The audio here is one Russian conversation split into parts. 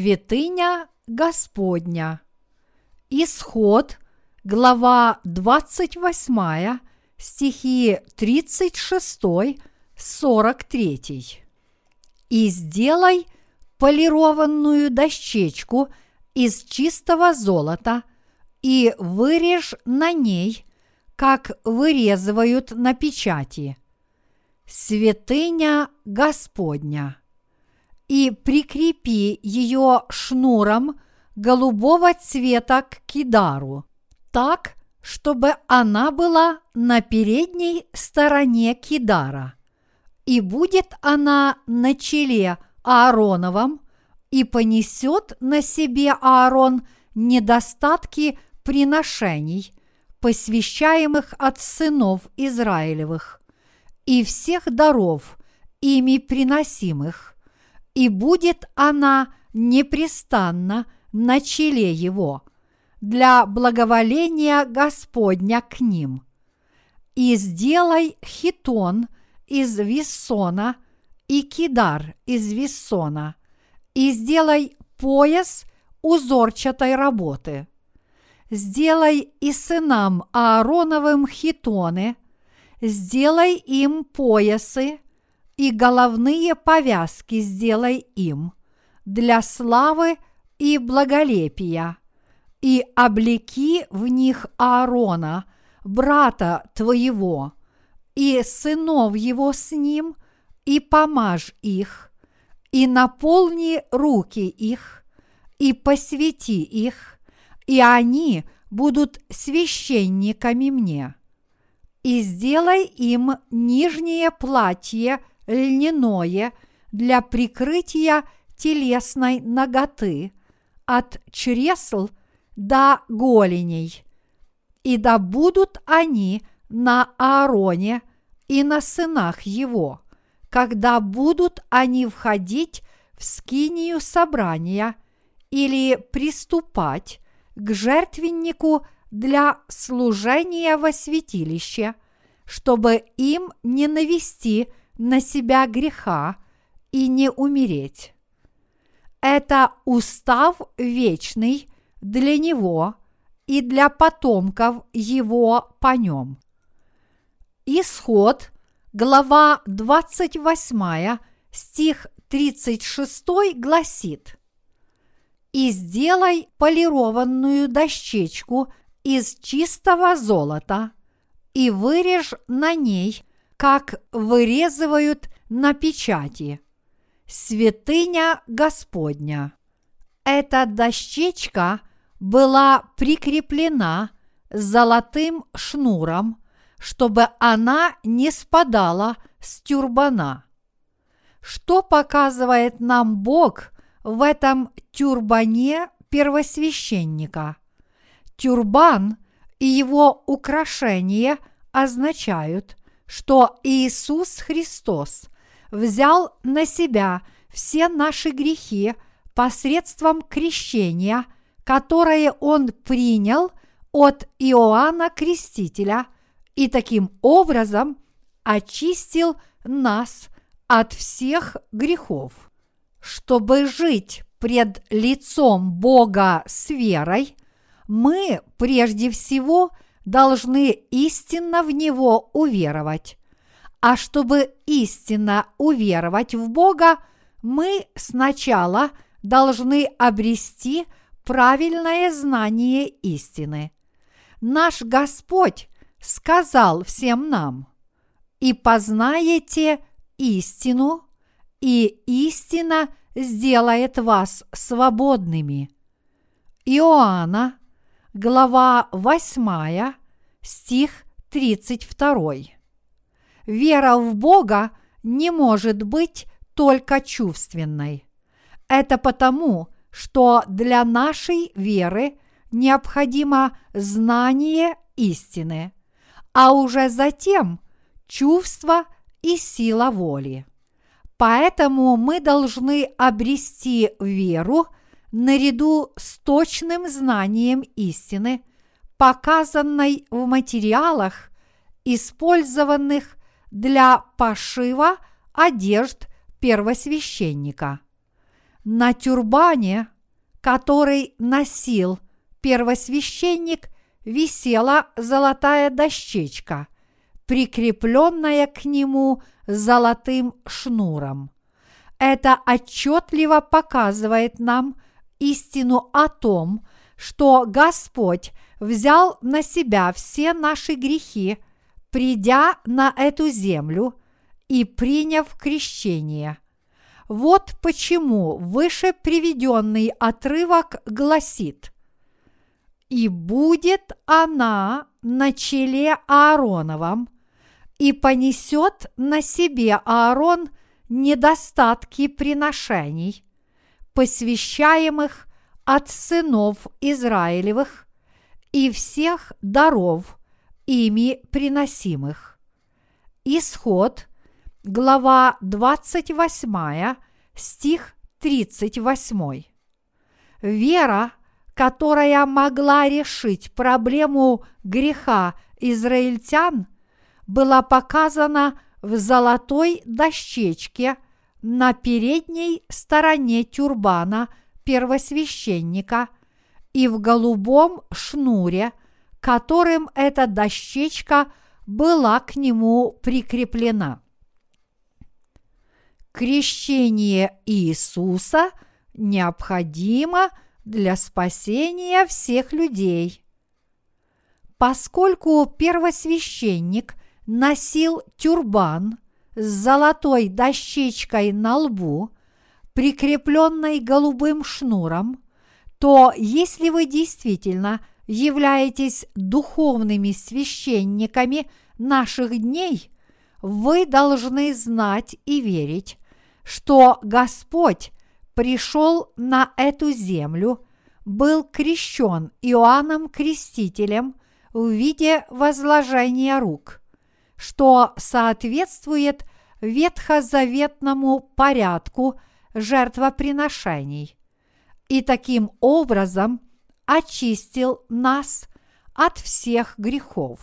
Святыня Господня. Исход, глава 28, стихи 36-43. «И сделай полированную дощечку из чистого золота и вырежь на ней, как вырезывают на печати. Святыня Господня» и прикрепи ее шнуром голубого цвета к кидару, так, чтобы она была на передней стороне кидара. И будет она на челе Аароновом, и понесет на себе Аарон недостатки приношений, посвящаемых от сынов Израилевых, и всех даров, ими приносимых, и будет она непрестанно на челе его для благоволения Господня к ним. И сделай хитон из виссона и кидар из виссона, и сделай пояс узорчатой работы. Сделай и сынам Аароновым хитоны, сделай им поясы и головные повязки сделай им для славы и благолепия, и облеки в них Аарона, брата твоего, и сынов его с ним, и помажь их, и наполни руки их, и посвяти их, и они будут священниками мне. И сделай им нижнее платье льняное для прикрытия телесной ноготы от чресл до голеней. И да будут они на Аароне и на сынах его, когда будут они входить в скинию собрания или приступать к жертвеннику для служения во святилище, чтобы им не навести на себя греха и не умереть. Это устав вечный для него и для потомков его по нем. Исход, глава 28, стих 36 гласит «И сделай полированную дощечку из чистого золота, и вырежь на ней как вырезывают на печати. Святыня Господня. Эта дощечка была прикреплена золотым шнуром, чтобы она не спадала с тюрбана. Что показывает нам Бог в этом тюрбане первосвященника? Тюрбан и его украшения означают, что Иисус Христос взял на себя все наши грехи посредством крещения, которое Он принял от Иоанна Крестителя и таким образом очистил нас от всех грехов. Чтобы жить пред лицом Бога с верой, мы прежде всего – должны истинно в Него уверовать. А чтобы истинно уверовать в Бога, мы сначала должны обрести правильное знание истины. Наш Господь сказал всем нам, «И познаете истину, и истина сделает вас свободными». Иоанна, глава 8, стих 32. Вера в Бога не может быть только чувственной. Это потому, что для нашей веры необходимо знание истины, а уже затем чувство и сила воли. Поэтому мы должны обрести веру наряду с точным знанием истины – показанной в материалах, использованных для пошива одежд первосвященника. На тюрбане, который носил первосвященник, висела золотая дощечка, прикрепленная к нему золотым шнуром. Это отчетливо показывает нам истину о том, что Господь взял на себя все наши грехи, придя на эту землю и приняв крещение. Вот почему выше приведенный отрывок гласит «И будет она на челе Аароновом, и понесет на себе Аарон недостатки приношений, посвящаемых от сынов Израилевых и всех даров, ими приносимых. Исход, глава 28, стих 38. Вера, которая могла решить проблему греха израильтян, была показана в золотой дощечке на передней стороне тюрбана первосвященника и в голубом шнуре, которым эта дощечка была к нему прикреплена. Крещение Иисуса необходимо для спасения всех людей. Поскольку первосвященник носил тюрбан с золотой дощечкой на лбу, прикрепленной голубым шнуром, то если вы действительно являетесь духовными священниками наших дней, вы должны знать и верить, что Господь пришел на эту землю, был крещен Иоанном Крестителем в виде возложения рук – что соответствует ветхозаветному порядку жертвоприношений, и таким образом очистил нас от всех грехов.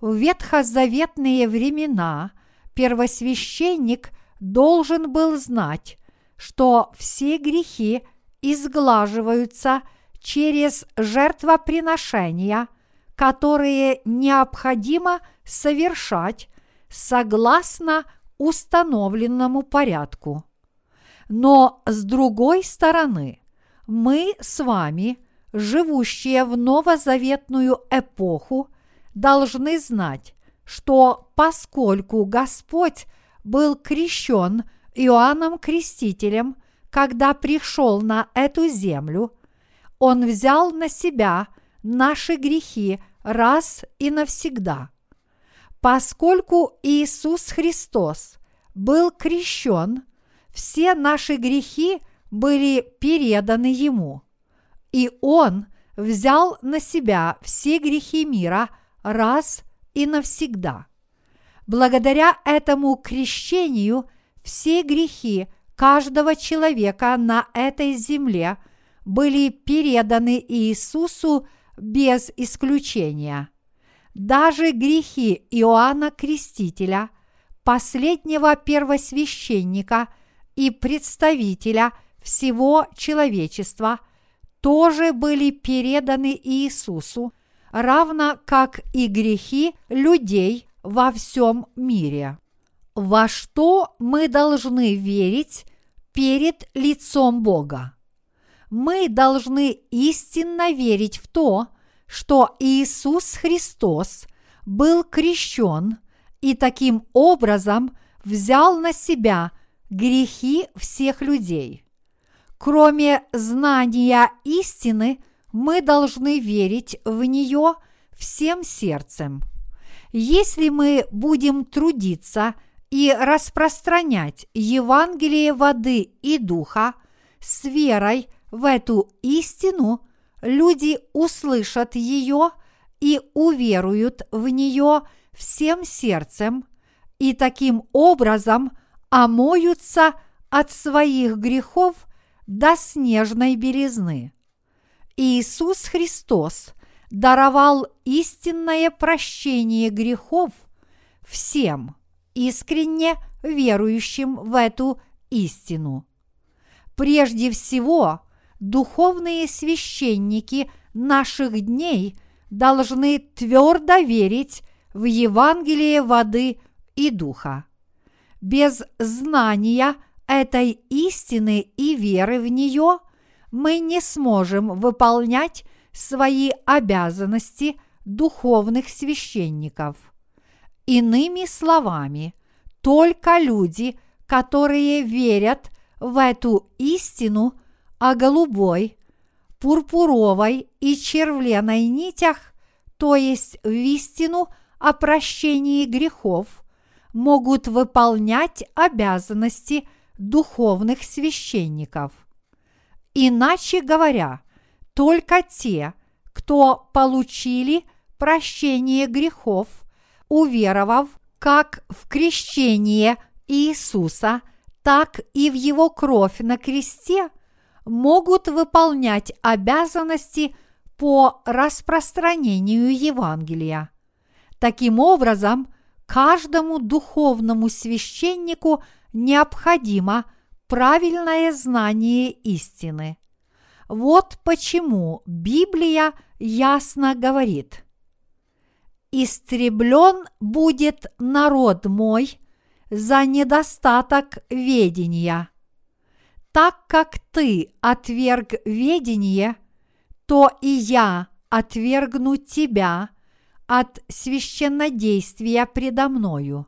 В ветхозаветные времена первосвященник должен был знать, что все грехи изглаживаются через жертвоприношения – которые необходимо совершать согласно установленному порядку. Но с другой стороны, мы с вами, живущие в новозаветную эпоху, должны знать, что поскольку Господь был крещен Иоанном Крестителем, когда пришел на эту землю, Он взял на себя – наши грехи раз и навсегда. Поскольку Иисус Христос был крещен, все наши грехи были переданы Ему, и Он взял на себя все грехи мира раз и навсегда. Благодаря этому крещению все грехи каждого человека на этой земле были переданы Иисусу без исключения. Даже грехи Иоанна Крестителя, последнего первосвященника и представителя всего человечества, тоже были переданы Иисусу, равно как и грехи людей во всем мире. Во что мы должны верить перед лицом Бога? мы должны истинно верить в то, что Иисус Христос был крещен и таким образом взял на себя грехи всех людей. Кроме знания истины, мы должны верить в нее всем сердцем. Если мы будем трудиться и распространять Евангелие воды и духа с верой в эту истину, люди услышат ее и уверуют в нее всем сердцем, и таким образом омоются от своих грехов до снежной белизны. Иисус Христос даровал истинное прощение грехов всем искренне верующим в эту истину. Прежде всего, духовные священники наших дней должны твердо верить в Евангелие воды и духа. Без знания этой истины и веры в нее мы не сможем выполнять свои обязанности духовных священников. Иными словами, только люди, которые верят в эту истину о голубой, пурпуровой и червленой нитях, то есть в истину о прощении грехов, могут выполнять обязанности духовных священников. Иначе говоря, только те, кто получили прощение грехов, уверовав как в крещение Иисуса, так и в Его кровь на кресте, могут выполнять обязанности по распространению Евангелия. Таким образом, каждому духовному священнику необходимо правильное знание истины. Вот почему Библия ясно говорит, «Истреблен будет народ мой за недостаток ведения. Так как ты отверг ведение, то и я отвергну тебя от священнодействия предо мною.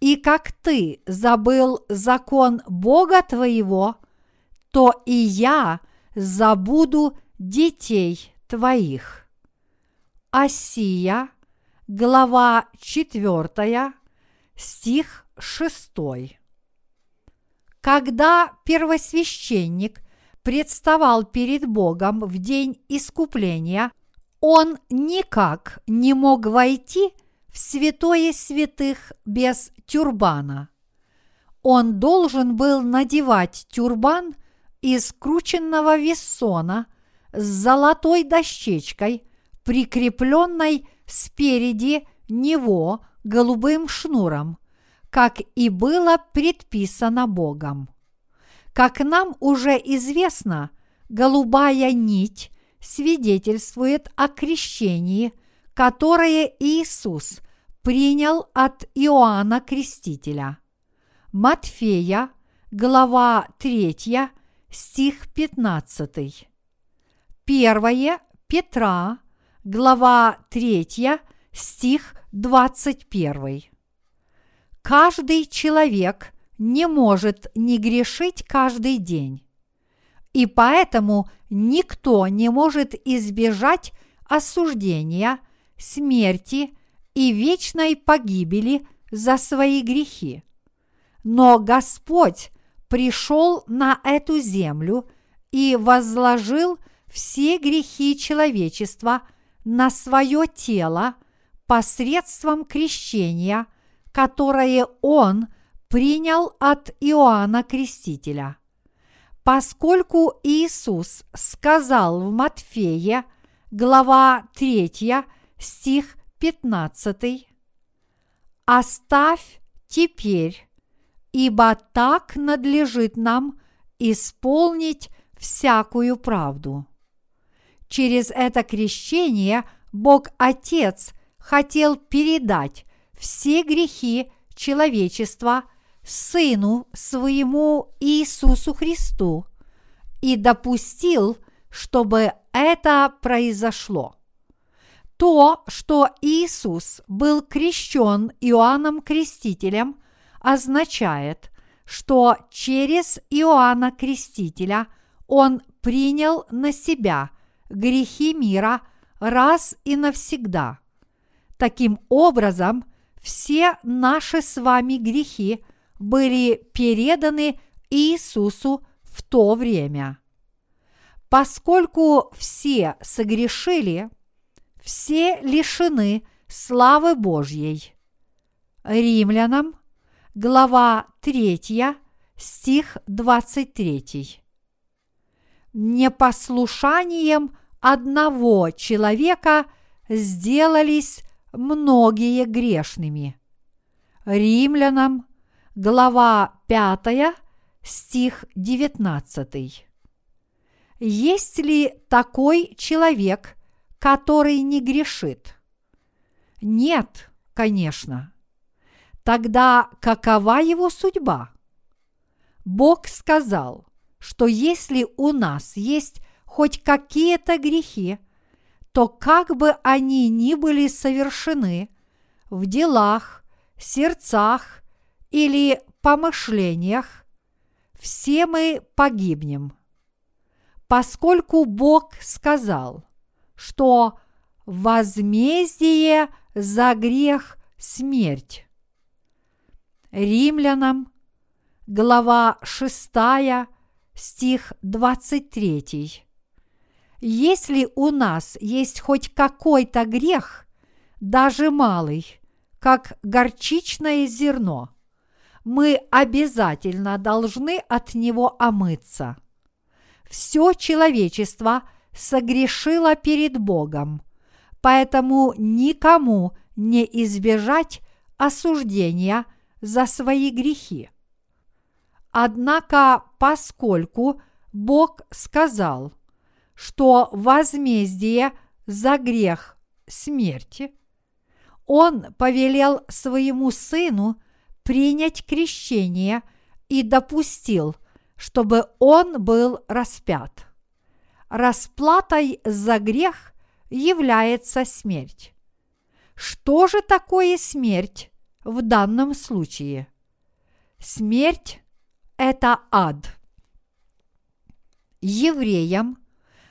И как ты забыл закон Бога твоего, то и я забуду детей твоих. Осия, глава 4, стих 6. Когда первосвященник представал перед Богом в день искупления, он никак не мог войти в святое святых без тюрбана. Он должен был надевать тюрбан из крученного вессона с золотой дощечкой, прикрепленной спереди него голубым шнуром, как и было предписано Богом. Как нам уже известно, голубая нить свидетельствует о крещении, которое Иисус принял от Иоанна Крестителя. Матфея, глава 3, стих 15. Первое Петра, глава 3, стих 21. Каждый человек не может не грешить каждый день. И поэтому никто не может избежать осуждения, смерти и вечной погибели за свои грехи. Но Господь пришел на эту землю и возложил все грехи человечества на свое тело посредством крещения – которое он принял от Иоанна Крестителя. Поскольку Иисус сказал в Матфея, глава 3, стих 15, «Оставь теперь, ибо так надлежит нам исполнить всякую правду». Через это крещение Бог Отец хотел передать все грехи человечества Сыну своему Иисусу Христу и допустил, чтобы это произошло. То, что Иисус был крещен Иоанном Крестителем, означает, что через Иоанна Крестителя он принял на себя грехи мира раз и навсегда. Таким образом – все наши с вами грехи были переданы Иисусу в то время. Поскольку все согрешили, все лишены славы Божьей. Римлянам, глава 3, стих 23. Непослушанием одного человека сделались многие грешными. Римлянам, глава 5, стих 19. Есть ли такой человек, который не грешит? Нет, конечно. Тогда какова его судьба? Бог сказал, что если у нас есть хоть какие-то грехи, то как бы они ни были совершены в делах, сердцах или помышлениях, все мы погибнем. Поскольку Бог сказал, что возмездие за грех – смерть. Римлянам, глава 6, стих 23. Если у нас есть хоть какой-то грех, даже малый, как горчичное зерно, мы обязательно должны от него омыться. Все человечество согрешило перед Богом, поэтому никому не избежать осуждения за свои грехи. Однако, поскольку Бог сказал – что возмездие за грех смерти, он повелел своему сыну принять крещение и допустил, чтобы он был распят. Расплатой за грех является смерть. Что же такое смерть в данном случае? Смерть – это ад. Евреям –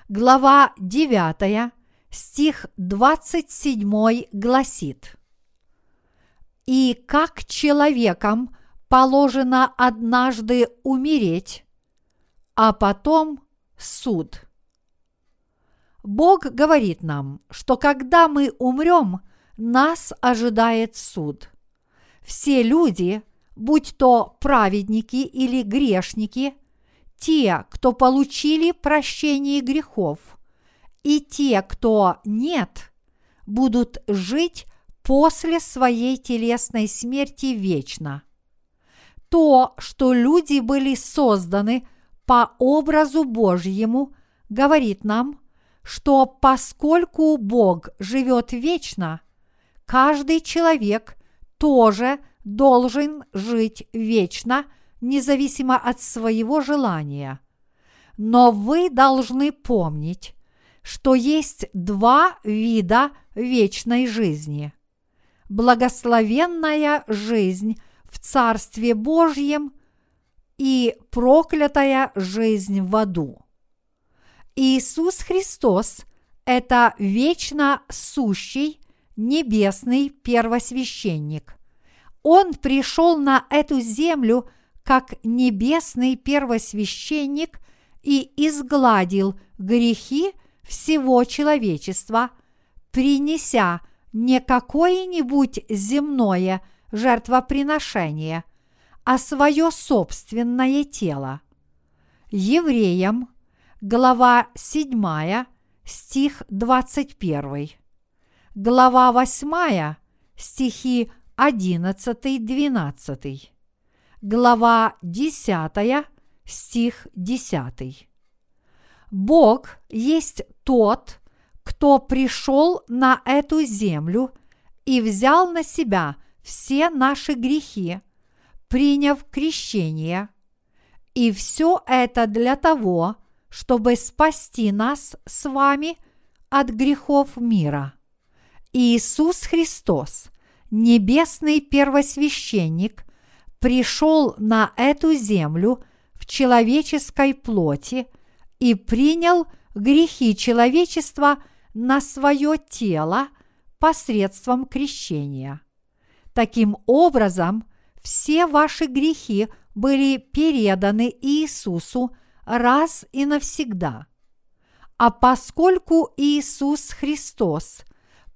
глава 9, стих 27 гласит «И как человекам положено однажды умереть, а потом суд». Бог говорит нам, что когда мы умрем, нас ожидает суд. Все люди, будь то праведники или грешники – те, кто получили прощение грехов, и те, кто нет, будут жить после своей телесной смерти вечно. То, что люди были созданы по образу Божьему, говорит нам, что поскольку Бог живет вечно, каждый человек тоже должен жить вечно – независимо от своего желания. Но вы должны помнить, что есть два вида вечной жизни. Благословенная жизнь в Царстве Божьем и проклятая жизнь в аду. Иисус Христос – это вечно сущий небесный первосвященник. Он пришел на эту землю – как небесный первосвященник и изгладил грехи всего человечества, принеся не какое-нибудь земное жертвоприношение, а свое собственное тело. Евреям, глава 7, стих 21, глава 8, стихи 11-12 глава 10, стих 10. Бог есть тот, кто пришел на эту землю и взял на себя все наши грехи, приняв крещение. И все это для того, чтобы спасти нас с вами от грехов мира. Иисус Христос, небесный первосвященник, пришел на эту землю в человеческой плоти и принял грехи человечества на свое тело посредством крещения. Таким образом, все ваши грехи были переданы Иисусу раз и навсегда. А поскольку Иисус Христос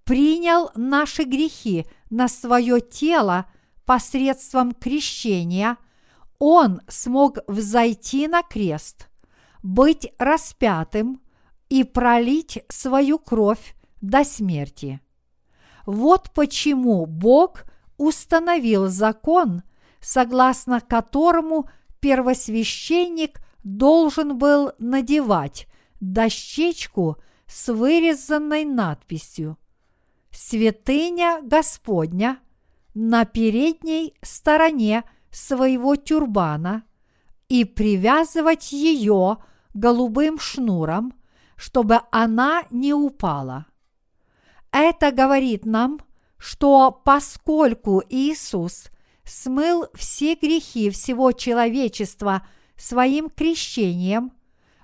принял наши грехи на свое тело – посредством крещения он смог взойти на крест, быть распятым и пролить свою кровь до смерти. Вот почему Бог установил закон, согласно которому первосвященник должен был надевать дощечку с вырезанной надписью «Святыня Господня» на передней стороне своего тюрбана и привязывать ее голубым шнуром, чтобы она не упала. Это говорит нам, что поскольку Иисус смыл все грехи всего человечества своим крещением,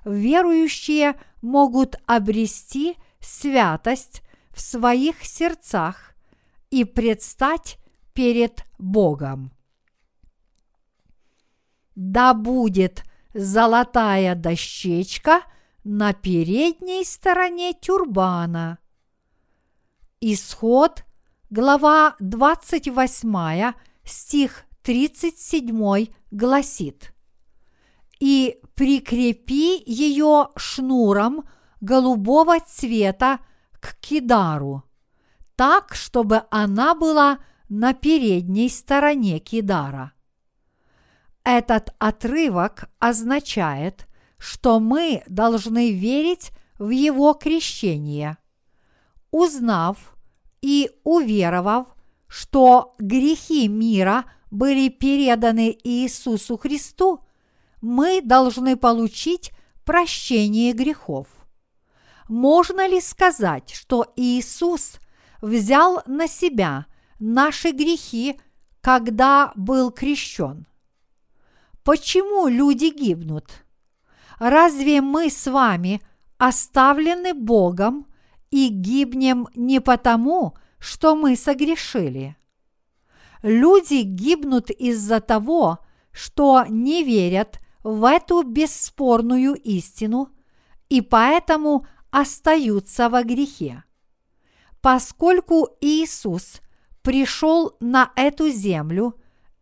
верующие могут обрести святость в своих сердцах и предстать перед Богом. Да будет золотая дощечка на передней стороне тюрбана. Исход, глава 28, стих 37 гласит «И прикрепи ее шнуром голубого цвета к кидару, так, чтобы она была на передней стороне кидара». Этот отрывок означает, что мы должны верить в его крещение. Узнав и уверовав, что грехи мира были переданы Иисусу Христу, мы должны получить прощение грехов. Можно ли сказать, что Иисус взял на себя наши грехи, когда был крещен? Почему люди гибнут? Разве мы с вами оставлены Богом и гибнем не потому, что мы согрешили? Люди гибнут из-за того, что не верят в эту бесспорную истину и поэтому остаются во грехе. Поскольку Иисус пришел на эту землю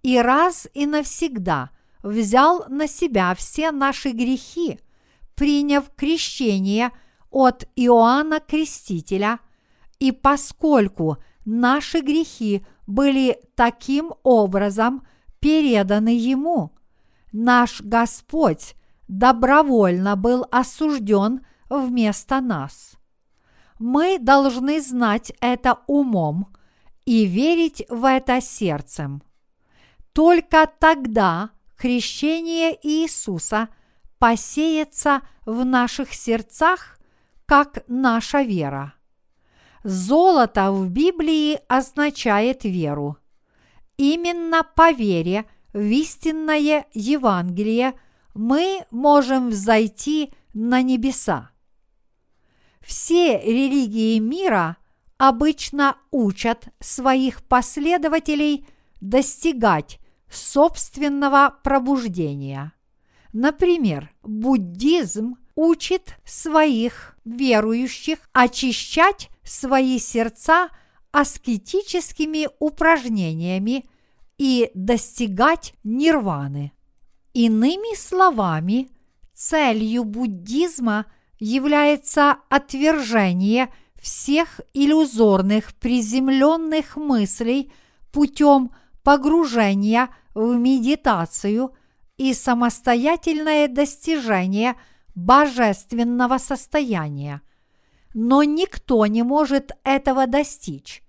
и раз и навсегда взял на себя все наши грехи, приняв крещение от Иоанна Крестителя, и поскольку наши грехи были таким образом переданы Ему, наш Господь добровольно был осужден вместо нас. Мы должны знать это умом и верить в это сердцем. Только тогда крещение Иисуса посеется в наших сердцах, как наша вера. Золото в Библии означает веру. Именно по вере в истинное Евангелие мы можем взойти на небеса. Все религии мира обычно учат своих последователей достигать собственного пробуждения. Например, буддизм учит своих верующих очищать свои сердца аскетическими упражнениями и достигать нирваны. Иными словами, целью буддизма является отвержение всех иллюзорных приземленных мыслей путем погружения в медитацию и самостоятельное достижение божественного состояния. Но никто не может этого достичь.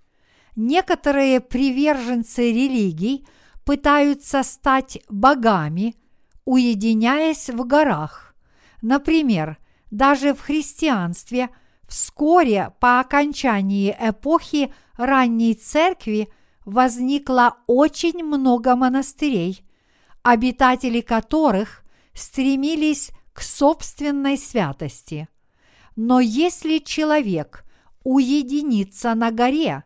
Некоторые приверженцы религий пытаются стать богами, уединяясь в горах. Например, даже в христианстве вскоре по окончании эпохи ранней церкви – возникло очень много монастырей, обитатели которых стремились к собственной святости. Но если человек уединится на горе,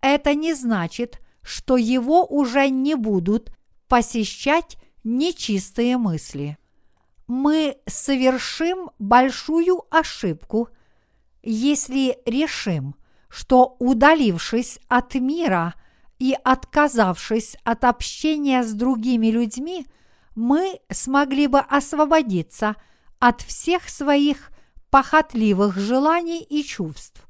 это не значит, что его уже не будут посещать нечистые мысли. Мы совершим большую ошибку, если решим, что удалившись от мира – и отказавшись от общения с другими людьми, мы смогли бы освободиться от всех своих похотливых желаний и чувств.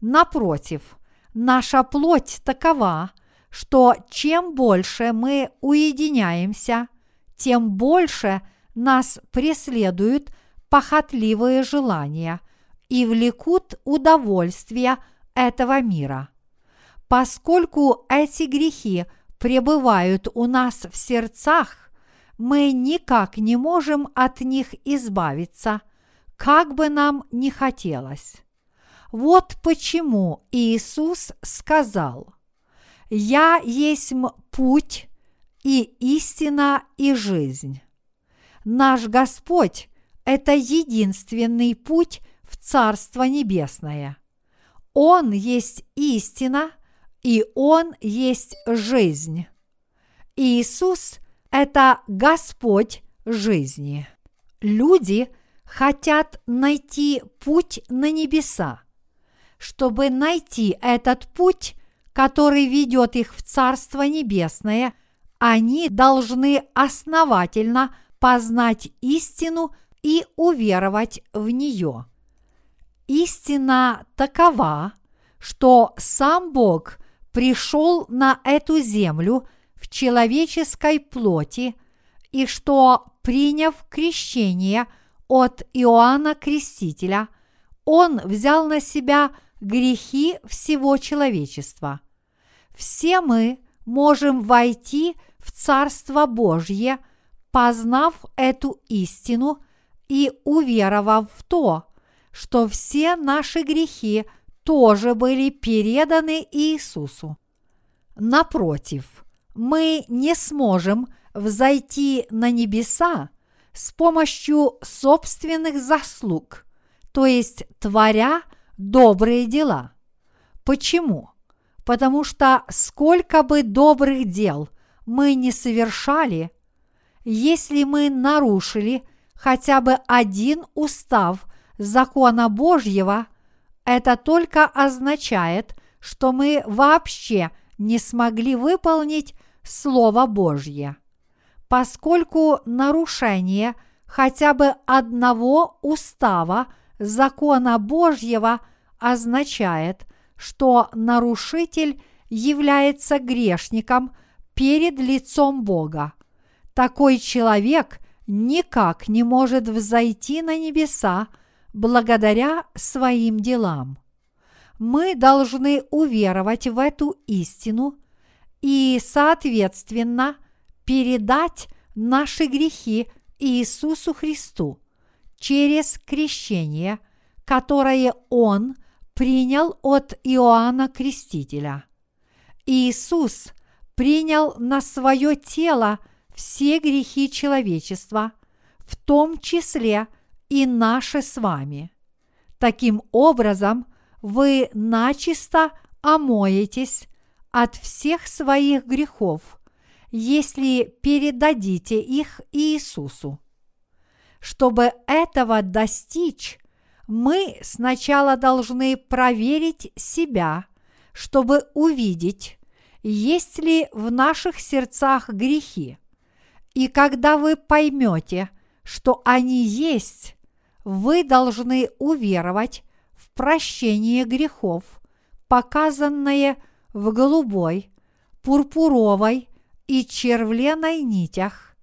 Напротив, наша плоть такова, что чем больше мы уединяемся, тем больше нас преследуют похотливые желания и влекут удовольствия этого мира. Поскольку эти грехи пребывают у нас в сердцах, мы никак не можем от них избавиться, как бы нам ни хотелось. Вот почему Иисус сказал, «Я есть путь и истина и жизнь». Наш Господь – это единственный путь в Царство Небесное. Он есть истина, и Он есть жизнь. Иисус – это Господь жизни. Люди хотят найти путь на небеса. Чтобы найти этот путь, который ведет их в Царство Небесное, они должны основательно познать истину и уверовать в нее. Истина такова, что сам Бог пришел на эту землю в человеческой плоти и что, приняв крещение от Иоанна Крестителя, он взял на себя грехи всего человечества. Все мы можем войти в Царство Божье, познав эту истину и уверовав в то, что все наши грехи тоже были переданы Иисусу. Напротив, мы не сможем взойти на небеса с помощью собственных заслуг, то есть творя добрые дела. Почему? Потому что сколько бы добрых дел мы не совершали, если мы нарушили хотя бы один устав закона Божьего, это только означает, что мы вообще не смогли выполнить Слово Божье. Поскольку нарушение хотя бы одного устава закона Божьего означает, что нарушитель является грешником перед лицом Бога. Такой человек никак не может взойти на небеса благодаря своим делам. Мы должны уверовать в эту истину и, соответственно, передать наши грехи Иисусу Христу через крещение, которое Он принял от Иоанна Крестителя. Иисус принял на свое тело все грехи человечества, в том числе и наши с вами. Таким образом, вы начисто омоетесь от всех своих грехов, если передадите их Иисусу. Чтобы этого достичь, мы сначала должны проверить себя, чтобы увидеть, есть ли в наших сердцах грехи. И когда вы поймете, что они есть, вы должны уверовать в прощение грехов, показанное в голубой, пурпуровой и червленой нитях,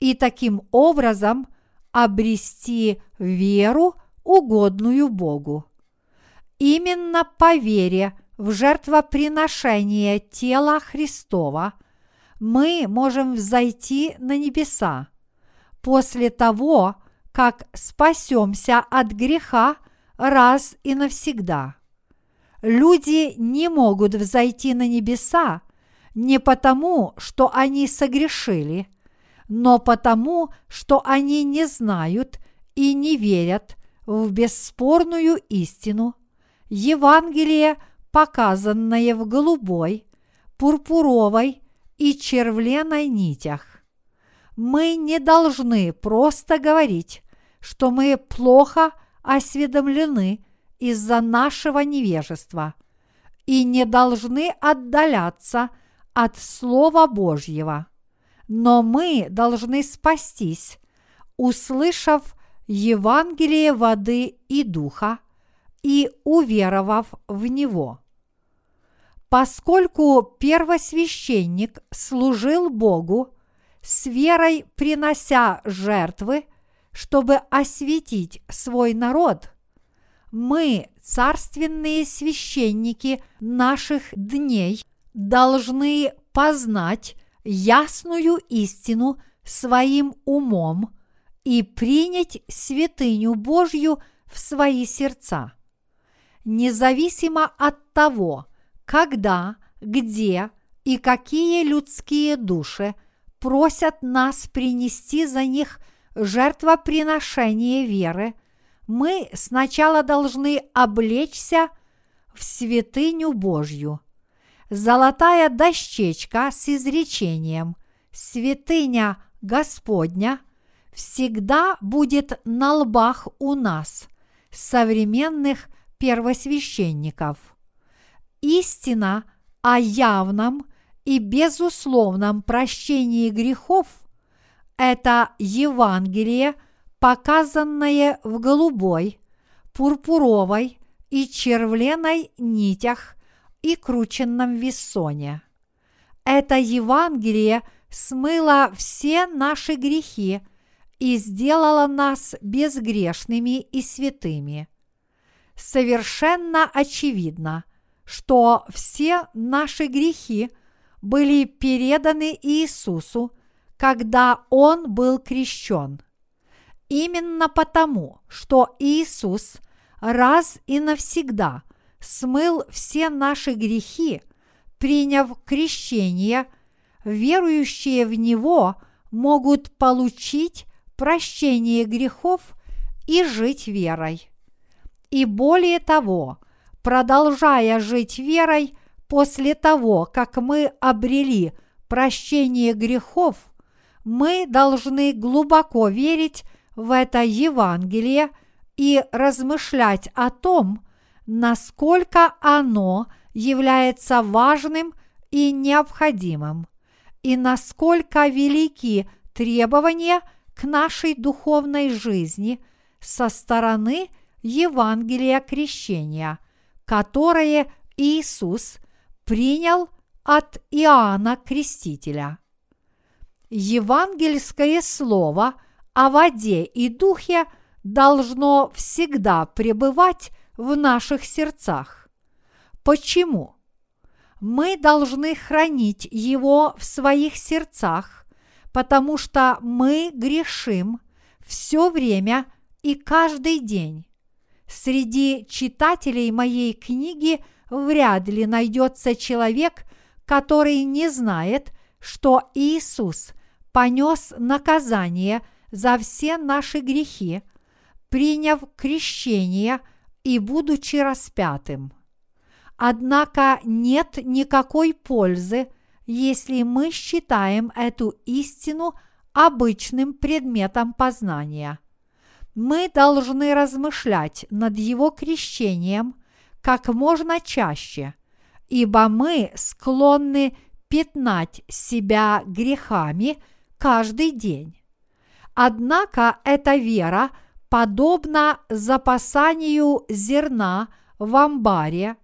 и таким образом обрести веру, угодную Богу. Именно по вере в жертвоприношение тела Христова мы можем взойти на небеса после того, как спасемся от греха раз и навсегда. Люди не могут взойти на небеса не потому, что они согрешили, но потому, что они не знают и не верят в бесспорную истину, Евангелие, показанное в голубой, пурпуровой и червленой нитях мы не должны просто говорить, что мы плохо осведомлены из-за нашего невежества и не должны отдаляться от Слова Божьего. Но мы должны спастись, услышав Евангелие воды и духа и уверовав в него. Поскольку первосвященник служил Богу, с верой принося жертвы, чтобы осветить свой народ, мы, царственные священники наших дней, должны познать ясную истину своим умом и принять святыню Божью в свои сердца. Независимо от того, когда, где и какие людские души просят нас принести за них жертвоприношение веры, мы сначала должны облечься в святыню Божью. Золотая дощечка с изречением «Святыня Господня» всегда будет на лбах у нас, современных первосвященников. Истина о явном и безусловном прощении грехов – это Евангелие, показанное в голубой, пурпуровой и червленой нитях и крученном вессоне. Это Евангелие смыло все наши грехи и сделало нас безгрешными и святыми. Совершенно очевидно, что все наши грехи были переданы Иисусу, когда Он был крещен. Именно потому, что Иисус раз и навсегда смыл все наши грехи, приняв крещение, верующие в Него могут получить прощение грехов и жить верой. И более того, продолжая жить верой после того, как мы обрели прощение грехов, мы должны глубоко верить в это Евангелие и размышлять о том, насколько оно является важным и необходимым, и насколько велики требования к нашей духовной жизни со стороны Евангелия крещения, которое Иисус принял от Иоанна Крестителя. Евангельское слово о воде и духе должно всегда пребывать в наших сердцах. Почему? Мы должны хранить его в своих сердцах, потому что мы грешим все время и каждый день. Среди читателей моей книги вряд ли найдется человек, который не знает, что Иисус понес наказание за все наши грехи, приняв крещение и будучи распятым. Однако нет никакой пользы, если мы считаем эту истину обычным предметом познания. Мы должны размышлять над его крещением как можно чаще, ибо мы склонны пятнать себя грехами каждый день. Однако эта вера подобна запасанию зерна в амбаре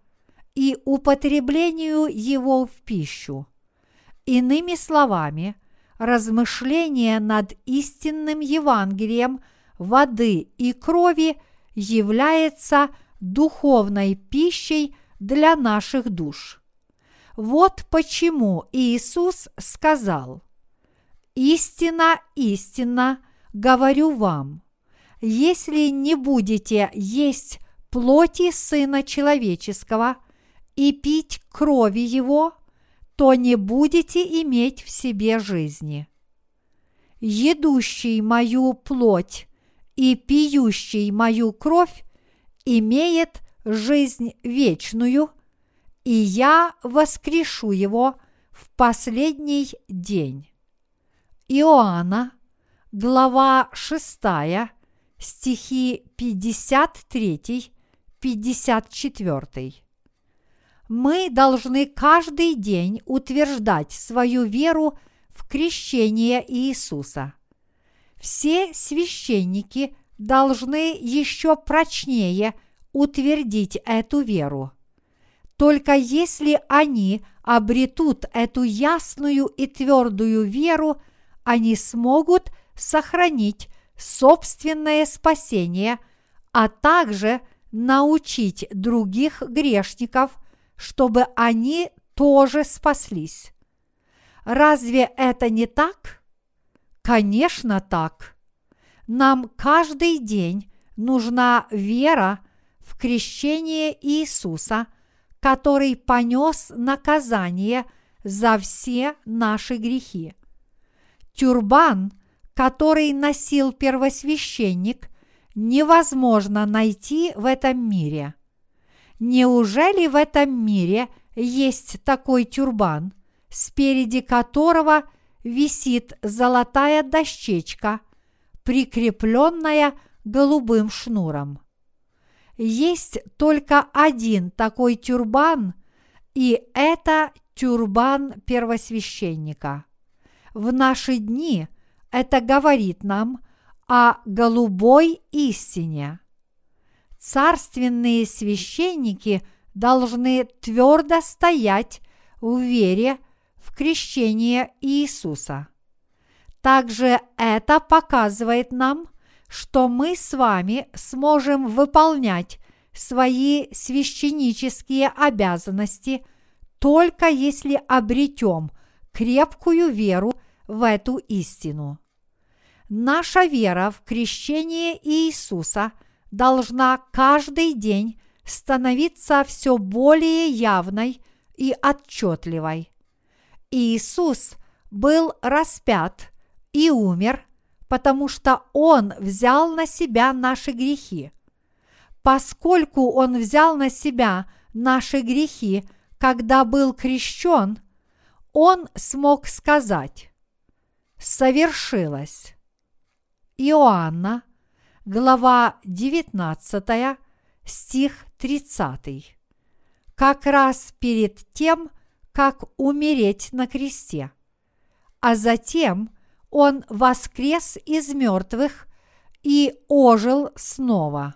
и употреблению его в пищу. Иными словами, размышление над истинным Евангелием воды и крови является духовной пищей для наших душ. Вот почему Иисус сказал, «Истина, истина, говорю вам, если не будете есть плоти Сына Человеческого и пить крови Его, то не будете иметь в себе жизни. Едущий мою плоть и пьющий мою кровь имеет жизнь вечную, и я воскрешу его в последний день. Иоанна, глава 6, стихи 53-54. Мы должны каждый день утверждать свою веру в крещение Иисуса. Все священники должны еще прочнее утвердить эту веру. Только если они обретут эту ясную и твердую веру, они смогут сохранить собственное спасение, а также научить других грешников, чтобы они тоже спаслись. Разве это не так? Конечно, так. Нам каждый день нужна вера в крещение Иисуса, который понес наказание за все наши грехи. Тюрбан, который носил первосвященник, невозможно найти в этом мире. Неужели в этом мире есть такой тюрбан, спереди которого висит золотая дощечка, прикрепленная голубым шнуром? Есть только один такой тюрбан, и это тюрбан первосвященника. В наши дни это говорит нам о голубой истине. Царственные священники должны твердо стоять в вере в крещение Иисуса. Также это показывает нам, что мы с вами сможем выполнять свои священнические обязанности только если обретем крепкую веру в эту истину. Наша вера в крещение Иисуса должна каждый день становиться все более явной и отчетливой. Иисус был распят и умер, потому что Он взял на себя наши грехи. Поскольку Он взял на себя наши грехи, когда был крещен, Он смог сказать «Совершилось». Иоанна, глава 19, стих 30. Как раз перед тем, как умереть на кресте. А затем он воскрес из мертвых и ожил снова.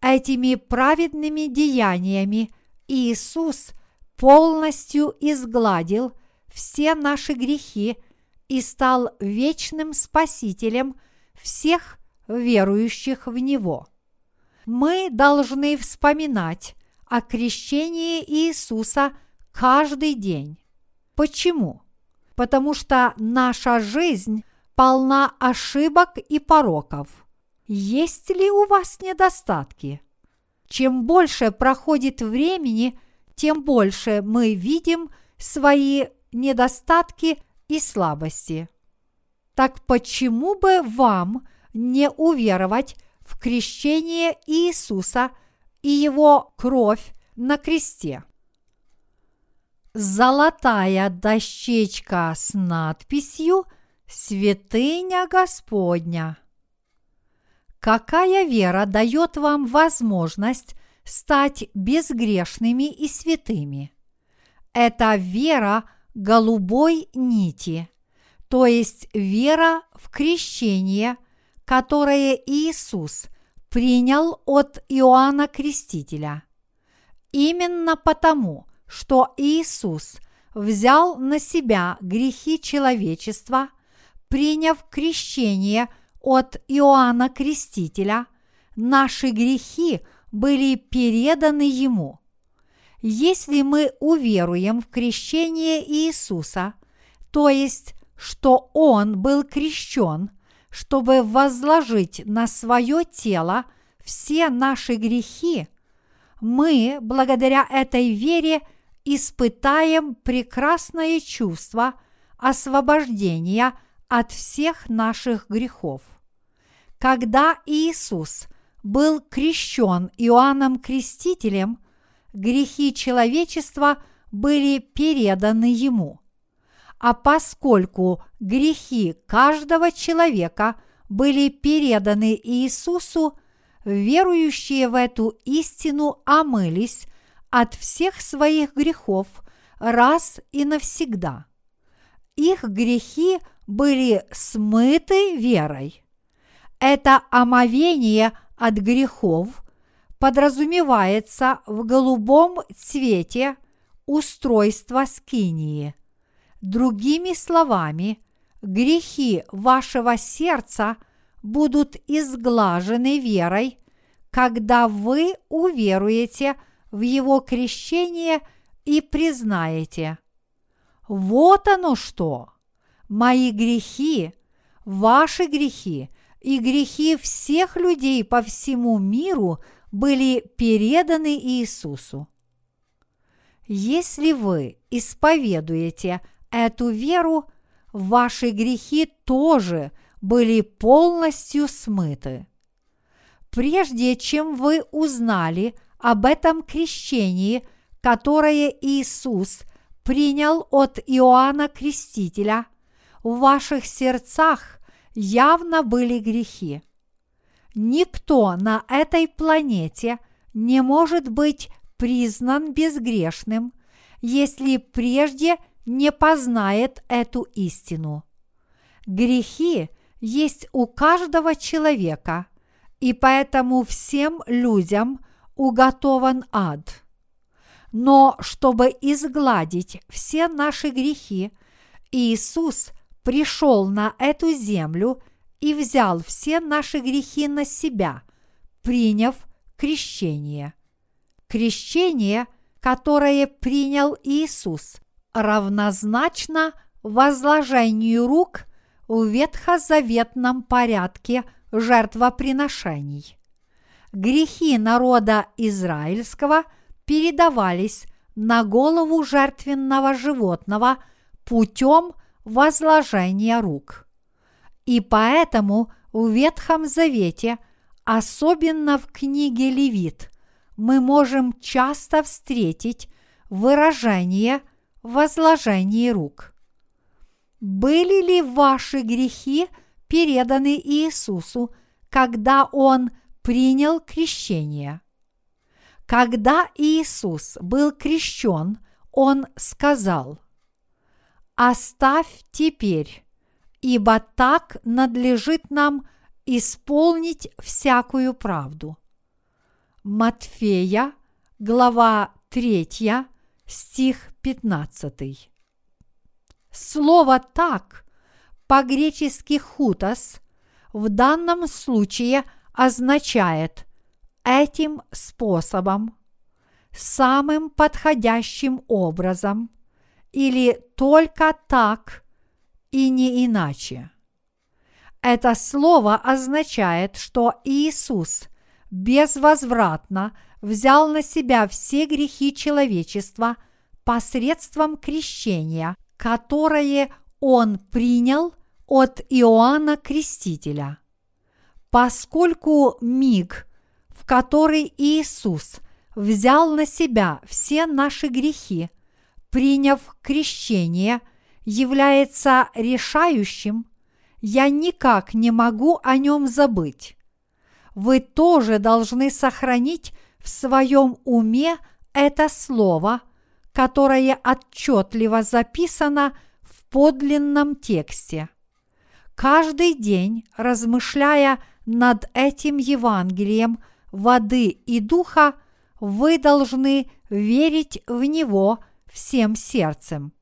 Этими праведными деяниями Иисус полностью изгладил все наши грехи и стал вечным Спасителем всех верующих в Него. Мы должны вспоминать о крещении Иисуса каждый день. Почему? Потому что наша жизнь полна ошибок и пороков. Есть ли у вас недостатки? Чем больше проходит времени, тем больше мы видим свои недостатки и слабости. Так почему бы вам не уверовать в крещение Иисуса и его кровь на кресте? Золотая дощечка с надписью «Святыня Господня». Какая вера дает вам возможность стать безгрешными и святыми? Это вера голубой нити – то есть вера в крещение, которое Иисус принял от Иоанна Крестителя. Именно потому, что Иисус взял на себя грехи человечества, приняв крещение от Иоанна Крестителя, наши грехи были переданы Ему. Если мы уверуем в крещение Иисуса, то есть что Он был крещен, чтобы возложить на свое тело все наши грехи, мы, благодаря этой вере, испытаем прекрасное чувство освобождения от всех наших грехов. Когда Иисус был крещен Иоанном Крестителем, грехи человечества были переданы Ему – а поскольку грехи каждого человека были переданы Иисусу, верующие в эту истину омылись от всех своих грехов раз и навсегда. Их грехи были смыты верой. Это омовение от грехов подразумевается в голубом цвете устройства скинии – Другими словами, грехи вашего сердца будут изглажены верой, когда вы уверуете в Его крещение и признаете. Вот оно что! Мои грехи, ваши грехи и грехи всех людей по всему миру были переданы Иисусу. Если вы исповедуете эту веру, ваши грехи тоже были полностью смыты. Прежде чем вы узнали об этом крещении, которое Иисус принял от Иоанна Крестителя, в ваших сердцах явно были грехи. Никто на этой планете не может быть признан безгрешным, если прежде не познает эту истину. Грехи есть у каждого человека, и поэтому всем людям уготован ад. Но чтобы изгладить все наши грехи, Иисус пришел на эту землю и взял все наши грехи на себя, приняв крещение. Крещение, которое принял Иисус, равнозначно возложению рук в ветхозаветном порядке жертвоприношений. Грехи народа израильского передавались на голову жертвенного животного путем возложения рук. И поэтому в Ветхом Завете, особенно в книге Левит, мы можем часто встретить выражение возложение рук. Были ли ваши грехи переданы Иисусу, когда Он принял крещение? Когда Иисус был крещен, Он сказал, «Оставь теперь, ибо так надлежит нам исполнить всякую правду». Матфея, глава 3, стих 15. Слово «так» по-гречески «хутос» в данном случае означает этим способом, самым подходящим образом или только так и не иначе. Это слово означает, что Иисус безвозвратно взял на себя все грехи человечества посредством крещения, которое он принял от Иоанна Крестителя. Поскольку миг, в который Иисус взял на себя все наши грехи, приняв крещение, является решающим, я никак не могу о нем забыть вы тоже должны сохранить в своем уме это слово, которое отчетливо записано в подлинном тексте. Каждый день, размышляя над этим Евангелием воды и духа, вы должны верить в него всем сердцем.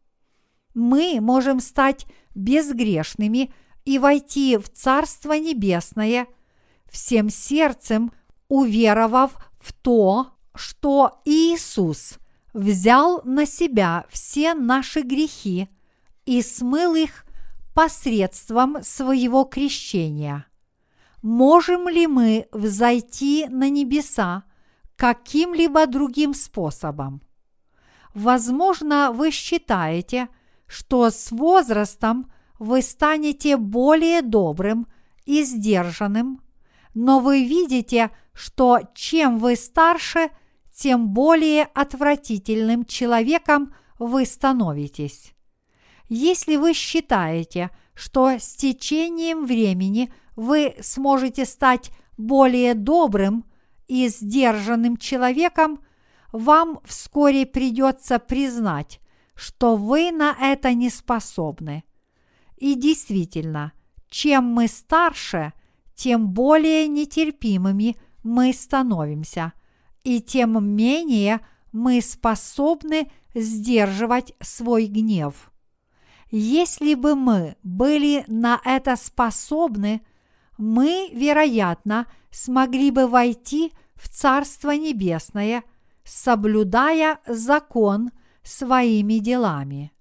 Мы можем стать безгрешными и войти в Царство Небесное – всем сердцем уверовав в то, что Иисус взял на себя все наши грехи и смыл их посредством своего крещения. Можем ли мы взойти на небеса каким-либо другим способом? Возможно, вы считаете, что с возрастом вы станете более добрым и сдержанным, но вы видите, что чем вы старше, тем более отвратительным человеком вы становитесь. Если вы считаете, что с течением времени вы сможете стать более добрым и сдержанным человеком, вам вскоре придется признать, что вы на это не способны. И действительно, чем мы старше – тем более нетерпимыми мы становимся, и тем менее мы способны сдерживать свой гнев. Если бы мы были на это способны, мы, вероятно, смогли бы войти в Царство Небесное, соблюдая закон своими делами.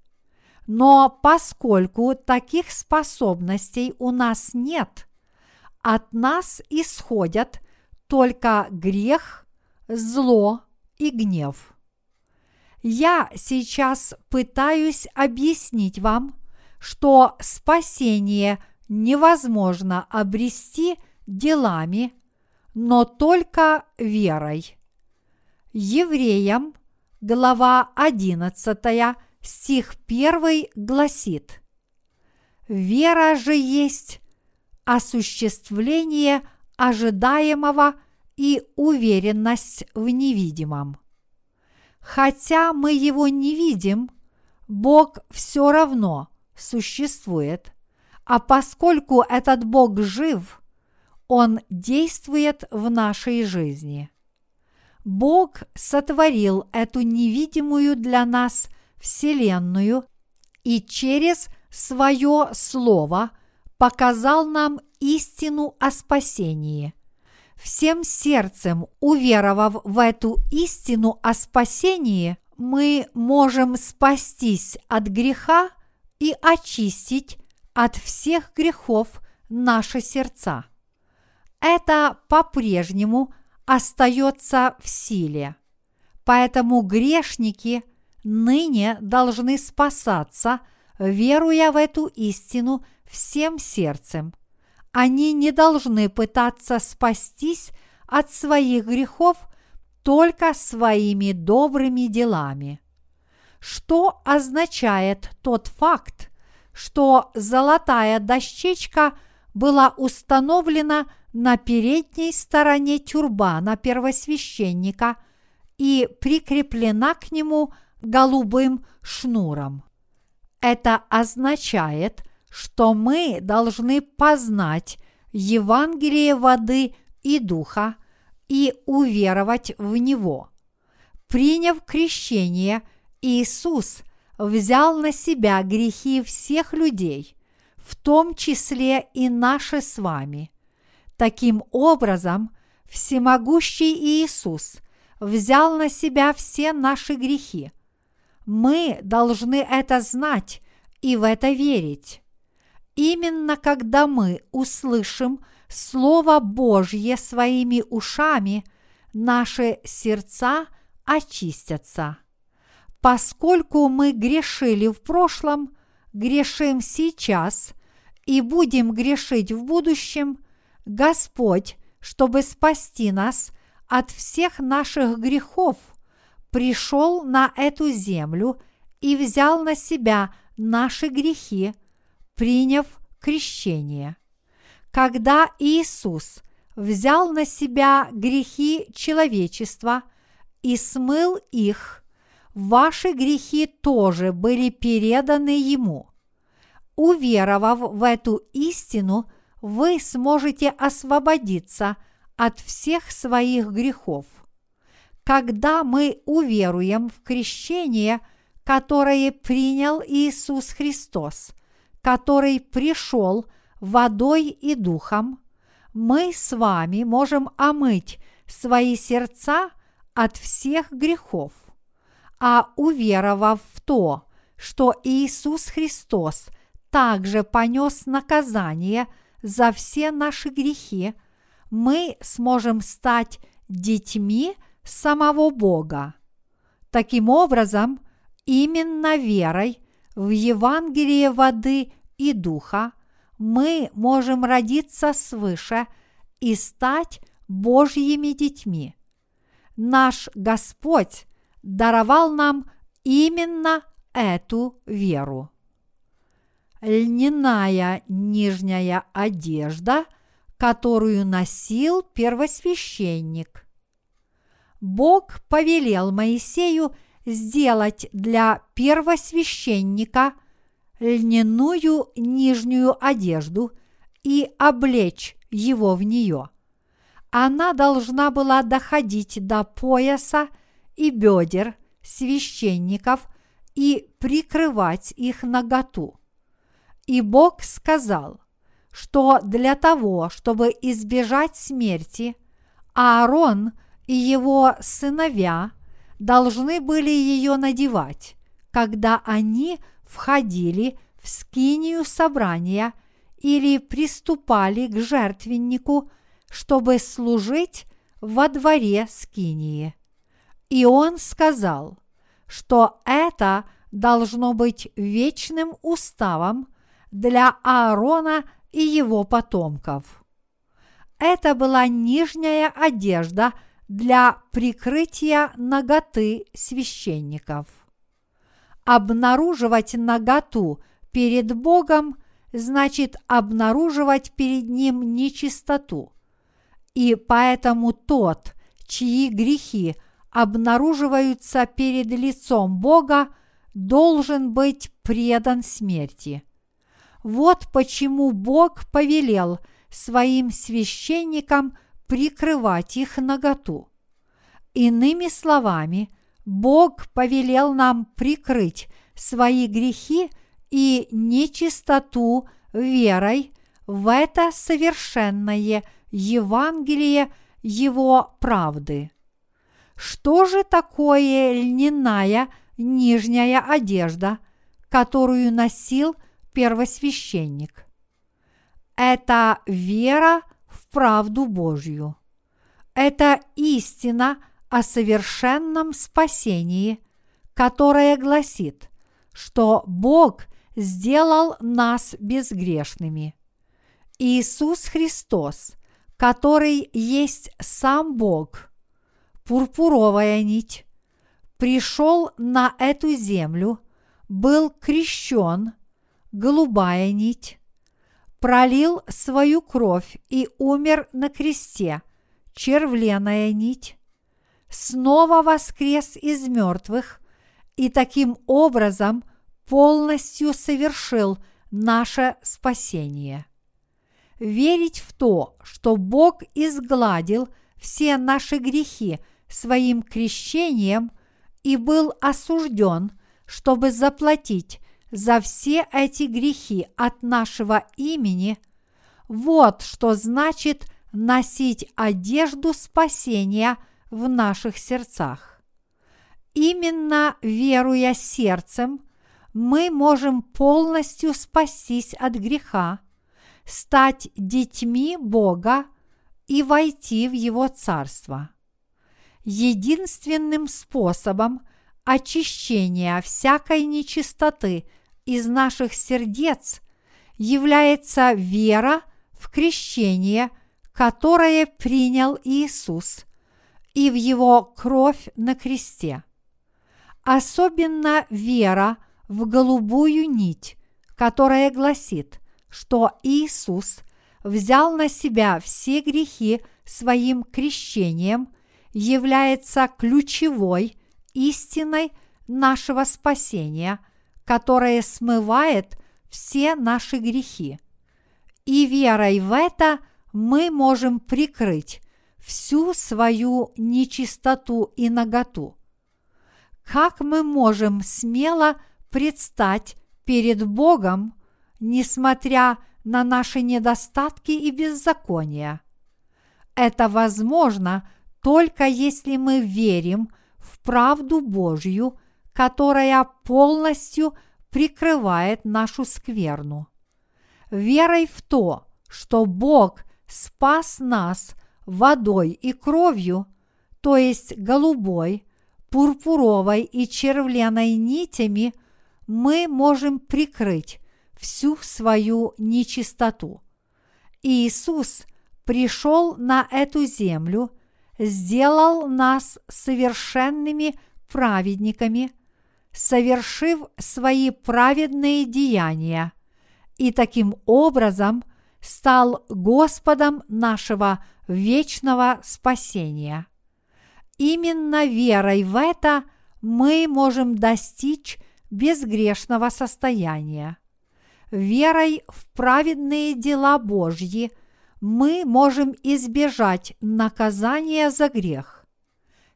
Но поскольку таких способностей у нас нет, от нас исходят только грех, зло и гнев. Я сейчас пытаюсь объяснить вам, что спасение невозможно обрести делами, но только верой. Евреям, глава 11, стих 1 гласит «Вера же есть осуществление ожидаемого и уверенность в невидимом. Хотя мы его не видим, Бог все равно существует, а поскольку этот Бог жив, Он действует в нашей жизни. Бог сотворил эту невидимую для нас Вселенную и через свое Слово показал нам истину о спасении – всем сердцем уверовав в эту истину о спасении, мы можем спастись от греха и очистить от всех грехов наши сердца. Это по-прежнему остается в силе. Поэтому грешники ныне должны спасаться, веруя в эту истину всем сердцем – они не должны пытаться спастись от своих грехов только своими добрыми делами. Что означает тот факт, что золотая дощечка была установлена на передней стороне тюрбана первосвященника и прикреплена к нему голубым шнуром. Это означает, что мы должны познать Евангелие воды и духа и уверовать в него. Приняв крещение, Иисус взял на себя грехи всех людей, в том числе и наши с вами. Таким образом, всемогущий Иисус взял на себя все наши грехи. Мы должны это знать и в это верить. Именно когда мы услышим Слово Божье своими ушами, наши сердца очистятся. Поскольку мы грешили в прошлом, грешим сейчас и будем грешить в будущем, Господь, чтобы спасти нас от всех наших грехов, пришел на эту землю и взял на себя наши грехи – приняв крещение. Когда Иисус взял на себя грехи человечества и смыл их, ваши грехи тоже были переданы Ему. Уверовав в эту истину, вы сможете освободиться от всех своих грехов. Когда мы уверуем в крещение, которое принял Иисус Христос – который пришел водой и духом, мы с вами можем омыть свои сердца от всех грехов. А уверовав в то, что Иисус Христос также понес наказание за все наши грехи, мы сможем стать детьми самого Бога. Таким образом, именно верой в Евангелие воды и духа мы можем родиться свыше и стать Божьими детьми. Наш Господь даровал нам именно эту веру. Льняная нижняя одежда, которую носил первосвященник. Бог повелел Моисею – сделать для первосвященника льняную нижнюю одежду и облечь его в нее. Она должна была доходить до пояса и бедер священников и прикрывать их наготу. И Бог сказал, что для того, чтобы избежать смерти, Аарон и его сыновья должны были ее надевать, когда они входили в скинию собрания или приступали к жертвеннику, чтобы служить во дворе скинии. И он сказал, что это должно быть вечным уставом для Аарона и его потомков. Это была нижняя одежда для прикрытия ноготы священников. Обнаруживать наготу перед Богом значит обнаруживать перед Ним нечистоту. И поэтому тот, чьи грехи обнаруживаются перед лицом Бога, должен быть предан смерти. Вот почему Бог повелел своим священникам прикрывать их наготу. Иными словами, Бог повелел нам прикрыть свои грехи и нечистоту верой в это совершенное Евангелие Его правды. Что же такое льняная нижняя одежда, которую носил первосвященник? Это вера в правду Божью. Это истина о совершенном спасении, которая гласит, что Бог сделал нас безгрешными. Иисус Христос, который есть сам Бог, пурпуровая нить, пришел на эту землю, был крещен, голубая нить, пролил свою кровь и умер на кресте, червленая нить, снова воскрес из мертвых и таким образом полностью совершил наше спасение. Верить в то, что Бог изгладил все наши грехи своим крещением и был осужден, чтобы заплатить за все эти грехи от нашего имени, вот что значит носить одежду спасения в наших сердцах. Именно веруя сердцем, мы можем полностью спастись от греха, стать детьми Бога и войти в Его Царство. Единственным способом очищения всякой нечистоты из наших сердец является вера в крещение, которое принял Иисус, и в Его кровь на кресте. Особенно вера в голубую нить, которая гласит, что Иисус взял на себя все грехи своим крещением, является ключевой истиной нашего спасения, которая смывает все наши грехи. И верой в это мы можем прикрыть всю свою нечистоту и наготу. Как мы можем смело предстать перед Богом, несмотря на наши недостатки и беззакония? Это возможно только если мы верим в правду Божью, которая полностью прикрывает нашу скверну. Верой в то, что Бог спас нас водой и кровью, то есть голубой, пурпуровой и червленой нитями, мы можем прикрыть всю свою нечистоту. Иисус пришел на эту землю, сделал нас совершенными праведниками, совершив свои праведные деяния, и таким образом стал Господом нашего вечного спасения. Именно верой в это мы можем достичь безгрешного состояния. Верой в праведные дела Божьи мы можем избежать наказания за грех.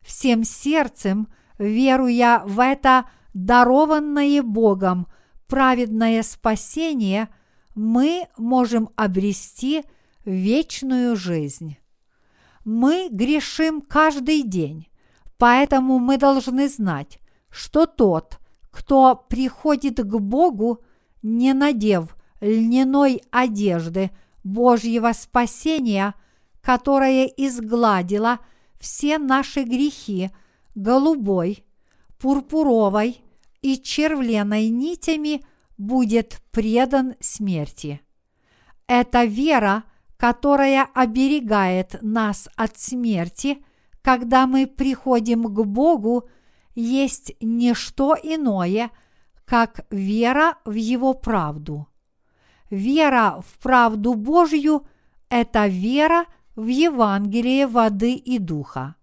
Всем сердцем, веруя в это дарованное Богом праведное спасение, мы можем обрести вечную жизнь. Мы грешим каждый день, поэтому мы должны знать, что тот, кто приходит к Богу, не надев льняной одежды Божьего спасения, которая изгладила все наши грехи голубой, пурпуровой и червленой нитями, будет предан смерти. Это вера – которая оберегает нас от смерти, когда мы приходим к Богу, есть не что иное, как вера в Его правду. Вера в правду Божью – это вера в Евангелие воды и духа.